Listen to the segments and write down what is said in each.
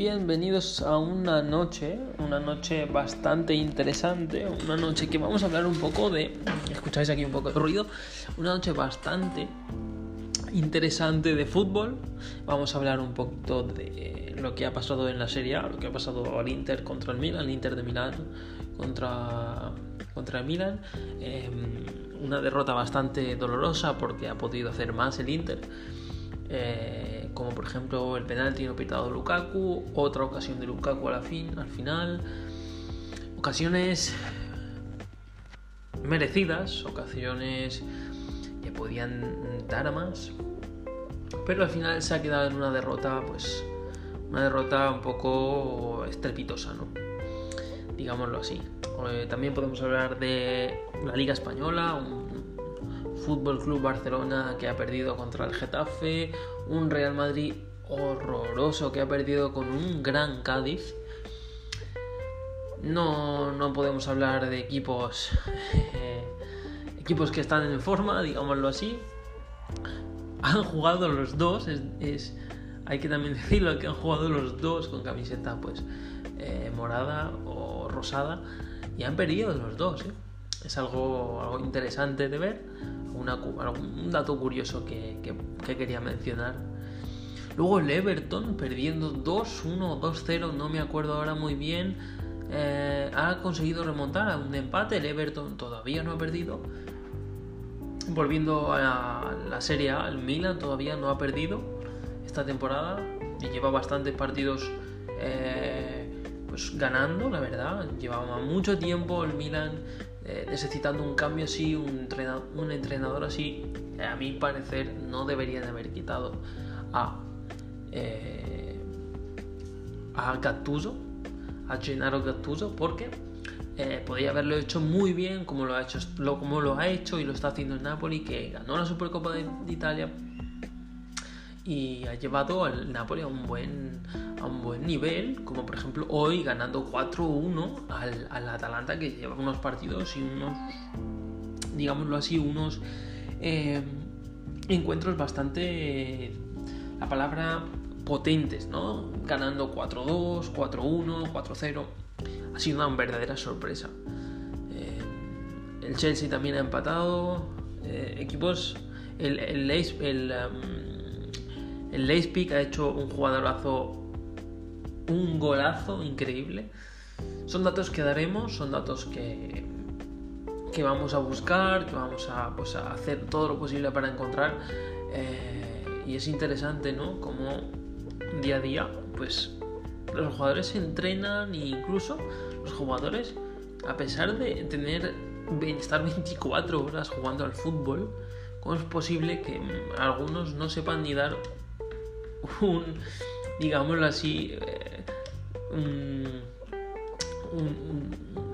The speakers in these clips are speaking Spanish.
bienvenidos a una noche, una noche bastante interesante, una noche que vamos a hablar un poco de, escucháis aquí un poco de ruido, una noche bastante interesante de fútbol. Vamos a hablar un poquito de lo que ha pasado en la Serie lo que ha pasado al Inter contra el Milan, el Inter de Milán contra, contra el Milan. Em, una derrota bastante dolorosa porque ha podido hacer más el Inter. Eh, como por ejemplo el penalti no pitado Lukaku, otra ocasión de Lukaku a la fin, al final, ocasiones merecidas, ocasiones que podían dar a más, pero al final se ha quedado en una derrota, pues una derrota un poco estrepitosa, ¿no? Digámoslo así. Eh, también podemos hablar de la Liga Española, un Fútbol Club Barcelona que ha perdido contra el Getafe, un Real Madrid horroroso que ha perdido con un gran Cádiz. No, no podemos hablar de equipos equipos que están en forma, digámoslo así. Han jugado los dos, es, hay que también decirlo que han jugado los dos con camiseta pues eh, morada o rosada y han perdido los dos. ¿eh? Es algo, algo interesante de ver un dato curioso que, quería mencionar. Luego el Everton perdiendo 2-1 2-0, no me acuerdo ahora muy bien. Eh, ha conseguido remontar a un empate. El Everton todavía no ha perdido. Volviendo a la Serie A, el Milan todavía no ha perdido esta temporada y lleva bastantes partidos eh, pues ganando, la verdad. Llevaba mucho tiempo el Milan eh, necesitando un cambio así, un entrenador, un entrenador así, a mi parecer no deberían haber quitado a, eh, a Gattuso, a Gennaro Gattuso, porque eh, podría haberlo hecho muy bien como lo, ha hecho, lo, como lo ha hecho y lo está haciendo el Napoli, que ganó la Supercopa de Italia y ha llevado al Napoli a un buen a un buen nivel, como por ejemplo hoy ganando 4-1 al, al, Atalanta que lleva unos partidos y unos, digámoslo así, unos eh, encuentros bastante, la palabra, potentes, ¿no? Ganando 4-2, 4-1, 4-0. Ha sido una verdadera sorpresa. Eh, el Chelsea también ha empatado. Eh, equipos, el, el, Leipzig ha hecho un jugadorazo un golazo increíble. Son datos que daremos, son datos que, que vamos a buscar, que vamos a, pues, a hacer todo lo posible para encontrar. Eh, y es interesante, ¿no? Como día a día, pues los jugadores se entrenan e incluso los jugadores, a pesar de tener estar 24 horas jugando al fútbol, ¿cómo es posible que algunos no sepan ni dar un, digámoslo así, eh,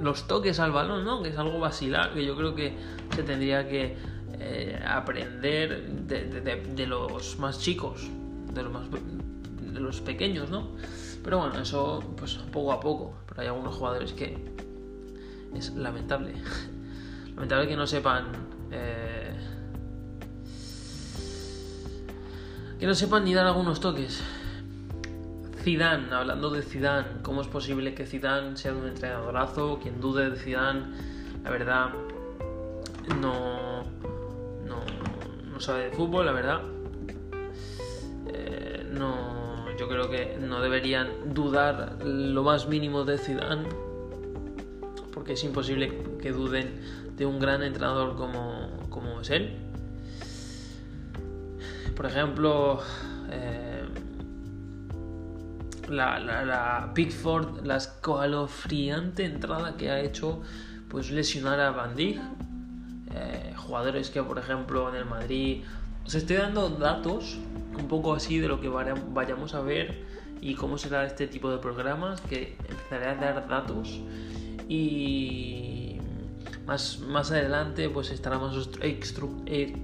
los toques al balón, ¿no? Que es algo vacilar, que yo creo que se tendría que eh, aprender de, los más chicos, de los, más, de los pequeños, ¿no? Pero bueno, eso pues poco a poco. Pero hay algunos jugadores que es lamentable. lamentable que no sepan... Eh, que no sepan ni dar algunos toques. Zidane, hablando de Zidane, ¿cómo es posible que Zidane sea un entrenadorazo? Quien dude de Zidane, la verdad, no, no, sabe de fútbol, la verdad. Eh, no, yo creo que no deberían dudar lo más mínimo de Zidane, porque es imposible que duden de un gran entrenador como, como es él. Por ejemplo, eh, la, la, Pickford, la escalofriante entrada que ha hecho pues lesionar a Van. Eh, jugadores que, por ejemplo, en el Madrid. Os estoy dando datos un poco así de lo que vayamos a ver y cómo será este tipo de programas. Que empezaré a dar datos y más, más adelante pues estará más eh,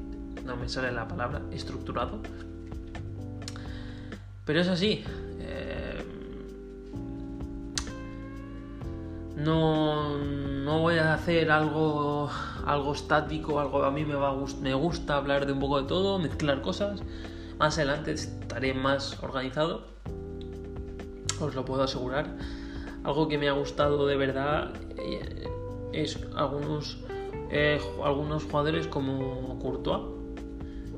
no me sale la palabra estructurado. Pero es así, No, no voy a hacer algo, algo estático, algo a mí me, va, me gusta hablar de un poco de todo, mezclar cosas. Más adelante estaré más organizado. os lo puedo asegurar. Algo que me ha gustado de verdad eh, es algunos, eh, algunos jugadores como Courtois,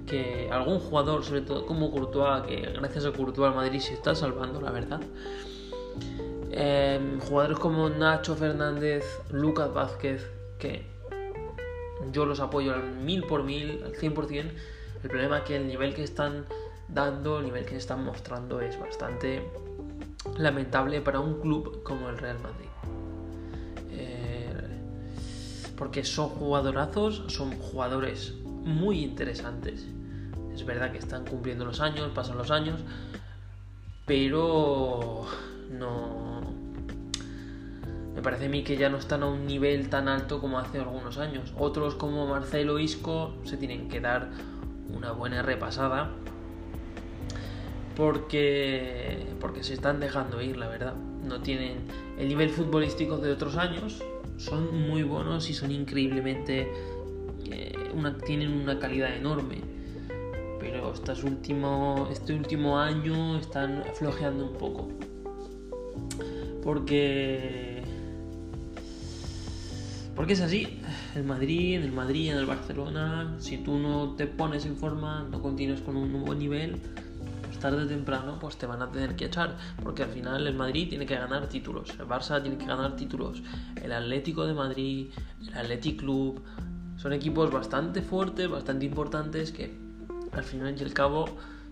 que algún jugador, sobre todo como Courtois, que gracias a Courtois el Madrid se está salvando, la verdad. Em, jugadores como Nacho Fernández, Lucas Vázquez, que yo los apoyo al mil por mil, al 100%. El problema es que el nivel que están dando, el nivel que están mostrando es bastante lamentable para un club como el Real Madrid. Eh, porque son jugadorazos, son jugadores muy interesantes. Es verdad que están cumpliendo los años, pasan los años, pero no... Parece a mí que ya no están a un nivel tan alto como hace algunos años. Otros como Marcelo Isco se tienen que dar una buena repasada porque, porque se están dejando ir, la verdad. No tienen el nivel futbolístico de otros años, son muy buenos y son increíblemente... Eh, tienen una calidad enorme. Pero este último, este último año están flojeando un poco. Porque... Porque es así. El Madrid, en el Madrid, en el Barcelona, si tú no te pones en forma, no continúas con un nuevo nivel, tarde o temprano pues te van a tener que echar, porque al final el Madrid tiene que ganar títulos, el Barça tiene que ganar títulos, el Atlético de Madrid, el Athletic Club, son equipos bastante fuertes, bastante importantes que al final y al cabo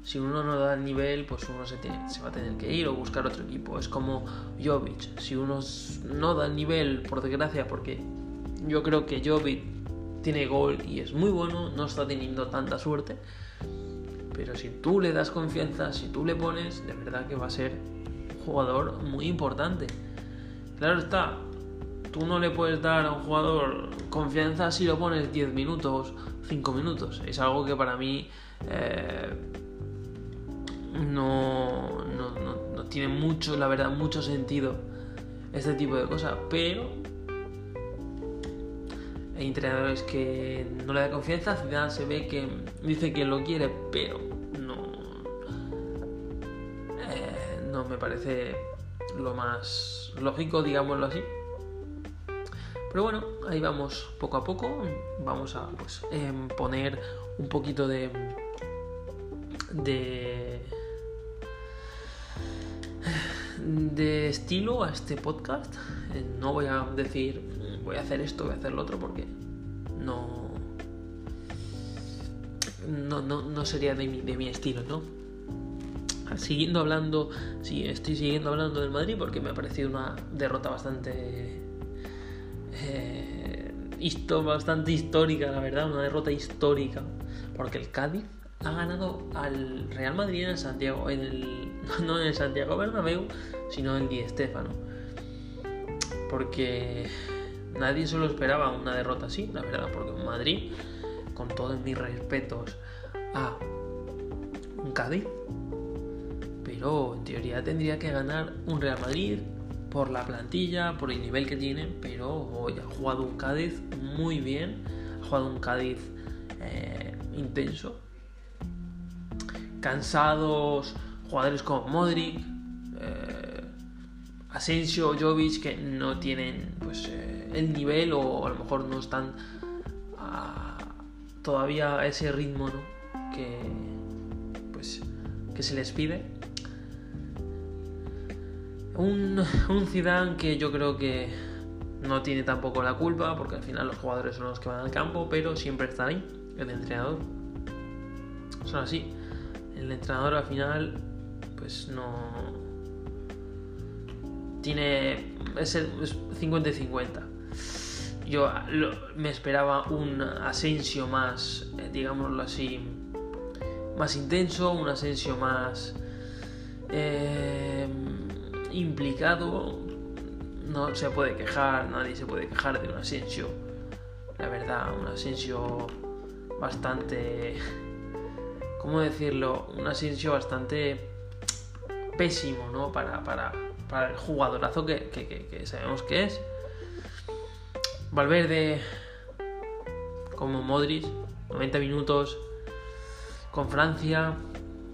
si uno no da el nivel, pues uno se, se va a tener que ir o buscar otro equipo. Es como Jovic. Si uno no da el nivel, por desgracia, porque yo creo que Jovic tiene gol y es muy bueno, no está teniendo tanta suerte. Pero si tú le das confianza, si tú le pones, de verdad que va a ser un jugador muy importante. Claro está, tú no le puedes dar a un jugador confianza si lo pones 10 minutos, 5 minutos. Es algo que para mí eh, no, no, tiene mucho, la verdad, mucho sentido este tipo de cosas. Pero entrenadores que no le da confianza, Zidane se ve que dice que lo quiere, pero no, eh, no me parece lo más lógico, digámoslo así. Pero bueno, ahí vamos poco a poco. Vamos a pues, em, poner un poquito de, de de estilo a este podcast. Eh, no voy a decir voy a hacer esto, voy a hacer lo otro, porque no. No, no, sería de mi, de mi estilo, ¿no? Siguiendo hablando, sí, estoy siguiendo hablando del Madrid porque me ha parecido una derrota bastante. Eh, bastante histórica, la verdad, una derrota histórica. Porque el Cádiz ha ganado al Real Madrid en el Santiago, en el, no en el Santiago Bernabéu, sino en Di Stéfano. Porque nadie se lo esperaba una derrota así, la verdad, porque Madrid, con todos mis respetos a un Cádiz, pero en teoría tendría que ganar un Real Madrid por la plantilla, por el nivel que tiene, pero hoy ha jugado un Cádiz muy bien, ha jugado un Cádiz eh, intenso, cansados, jugadores como Modric, eh, Asensio, Jovic, que no tienen el nivel o a lo mejor no están todavía a ese ritmo que, pues, que se les pide. Un, un Zidane que yo creo que no tiene tampoco la culpa, porque al final los jugadores son los que van al campo, pero siempre está ahí, el entrenador. Son así el entrenador al final pues no tiene es 50 y 50 yo me esperaba un Asensio más eh, digámoslo así más intenso un Asensio más eh, implicado no se puede quejar nadie se puede quejar de un Asensio la verdad un Asensio bastante ¿cómo decirlo? Un Asensio bastante pésimo, ¿no? Para, para, para el jugadorazo que, que, sabemos que es. Valverde, como Modric, 90 minutos con Francia,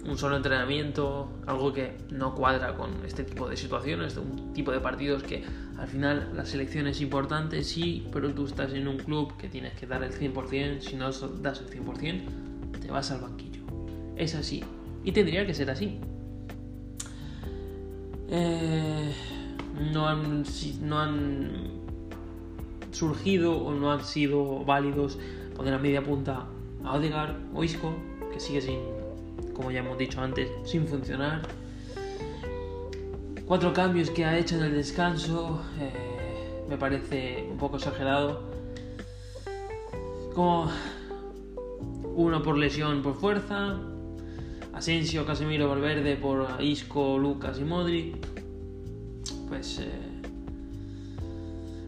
un solo entrenamiento, algo que no cuadra con este tipo de situaciones, un tipo de partidos que al final la selección es importante, sí, pero tú estás en un club que tienes que dar el 100%, si no das el 100%, te vas al banquillo. Es así. Y tendría que ser así. Eh, no, han, no han surgido o no han sido válidos poner a media punta a Odegaard o Isco, que sigue sin, como ya hemos dicho antes, sin funcionar. Cuatro cambios que ha hecho en el descanso, eh, me parece un poco exagerado. Como uno por lesión por fuerza, Asensio, Casemiro, Valverde por Isco, Lucas y Modri. Pues eh,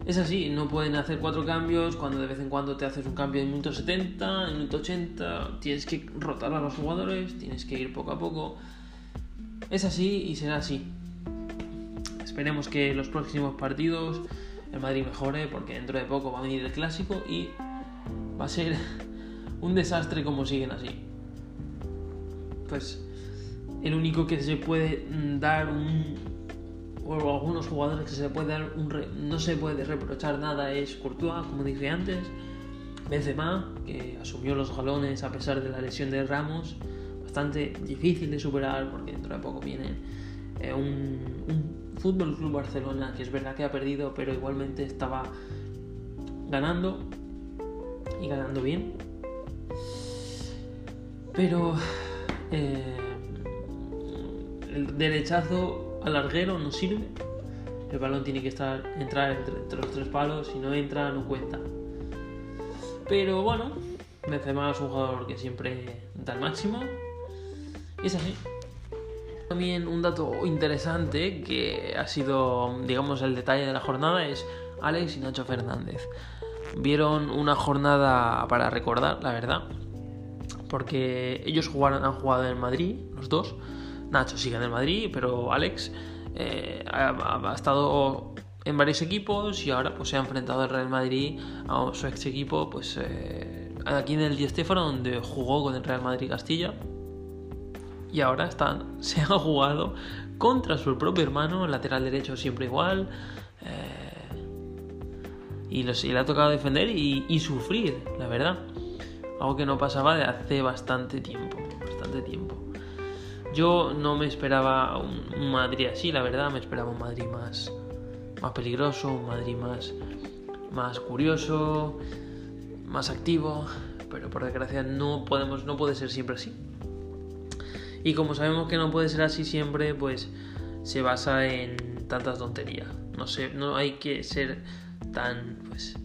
es así, no pueden hacer cuatro cambios cuando de vez en cuando te haces un cambio en minuto 70, en minuto 80, tienes que rotar a los jugadores, tienes que ir poco a poco. Es así y será así. Esperemos que los próximos partidos el Madrid mejore porque dentro de poco va a venir el clásico y va a ser un desastre como siguen así. Pues el único que se puede dar un o algunos jugadores que se puede dar un no se puede reprochar nada es Courtois, como dije antes, Benzema, que asumió los galones a pesar de la lesión de Ramos, bastante difícil de superar porque dentro de poco viene eh, un, un Fútbol Club Barcelona que es verdad que ha perdido, pero igualmente estaba ganando y ganando bien. Pero eh, el derechazo al larguero no sirve. El balón tiene que estar entrar entre, los tres palos. Si no entra, no cuenta. Pero bueno, Benzema es un jugador que siempre da el máximo. Y es así. También un dato interesante que ha sido, digamos, el detalle de la jornada es Alex y Nacho Fernández. Vieron una jornada para recordar, la verdad. Porque ellos jugaron, han jugado en Madrid, los dos Nacho sigue en el Madrid, pero Alex eh, ha, estado en varios equipos y ahora pues se ha enfrentado al Real Madrid a su ex equipo pues eh, aquí en el Di Stéfano donde jugó con el Real Madrid Castilla. Y ahora están, se ha jugado contra su propio hermano lateral derecho siempre igual eh, y, le ha tocado defender y, y sufrir la verdad. Algo que no pasaba de hace bastante tiempo bastante tiempo yo no me esperaba un, Madrid así, la verdad, me esperaba un Madrid más, más peligroso, un Madrid más, más curioso, más activo, pero por desgracia no podemos, no puede ser siempre así. Y como sabemos que no puede ser así siempre, pues se basa en tantas tonterías. No sé, no hay que ser tan, pues,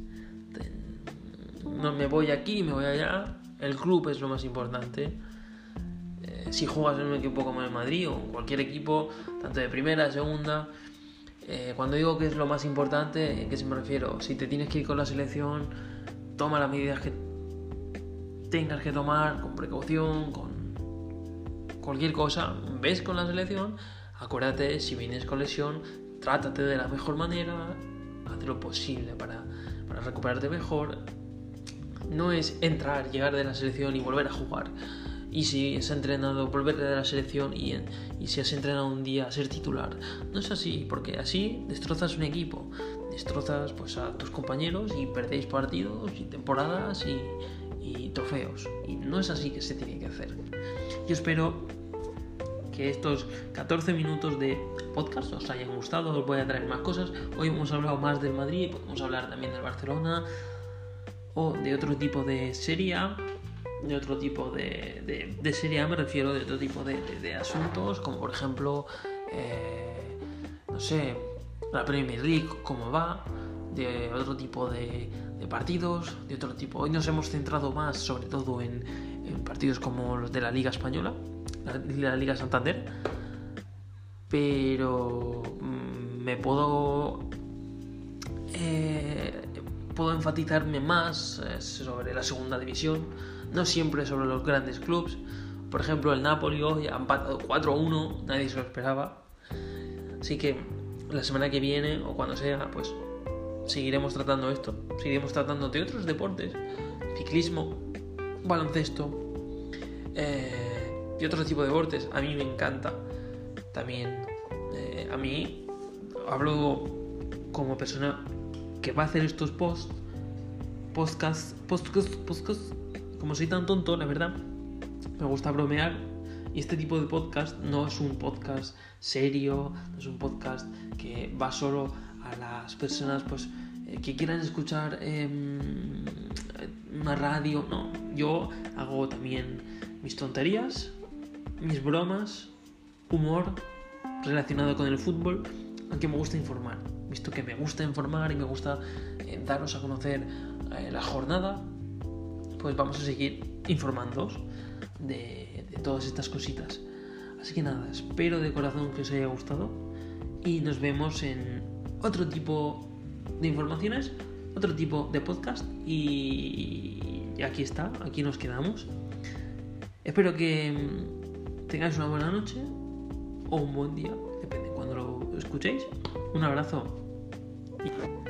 no me voy aquí, me voy allá. El club es lo más importante si juegas en un equipo como el Madrid o en cualquier equipo, tanto de primera, segunda, eh, cuando digo que es lo más importante, ¿a qué se me refiero? Si te tienes que ir con la selección, toma las medidas que tengas que tomar con precaución, con cualquier cosa. Ves con la selección, acuérdate, si vienes con lesión, trátate de la mejor manera, haz lo posible para recuperarte mejor. No es entrar, llegar de la selección y volver a jugar y si has entrenado, volver de la selección y, y si has entrenado un día a ser titular. No es así, porque así destrozas un equipo, destrozas pues, a tus compañeros y perdéis partidos y temporadas y, y trofeos. Y no es así que se tiene que hacer. Yo espero que estos 14 minutos de podcast os hayan gustado, os voy a traer más cosas. Hoy hemos hablado más del Madrid, podemos hablar también del Barcelona o de otro tipo de serie de otro tipo de, de, serie me refiero de otro tipo de, asuntos, como por ejemplo, eh, no sé, la Premier League, cómo va, de otro tipo de, partidos, de otro tipo. Hoy nos hemos centrado más, sobre todo, en, partidos como los de la Liga Española, la, Liga Santander, pero mm, me puedo. Eh, puedo enfatizarme más eh, sobre la segunda división no siempre sobre los grandes clubes. Por ejemplo, el Napoli hoy ha empatado 4-1, nadie se lo esperaba. Así que la semana que viene o cuando sea, pues seguiremos tratando esto. Seguiremos tratando de otros deportes, ciclismo, baloncesto, eh, y otro tipo de deportes. A mí me encanta también. Eh, a mí hablo como persona que va a hacer estos posts, podcasts, podcasts, podcasts, como soy tan tonto, la verdad, me gusta bromear. Y este tipo de podcast no es un podcast serio, no es un podcast que va solo a las personas pues eh, que quieran escuchar em, una radio, no, yo hago también mis tonterías, mis bromas, humor relacionado con el fútbol, aunque me gusta informar, visto que me gusta informar y me gusta eh, daros a conocer eh, la jornada, pues vamos a seguir informándoos de, de todas estas cositas. Así que nada, espero de corazón que os haya gustado y nos vemos en otro tipo de informaciones, otro tipo de podcast y aquí está, aquí nos quedamos. Espero que mm, tengáis una buena noche o un buen día, depende cuando lo escuchéis. Un abrazo Y...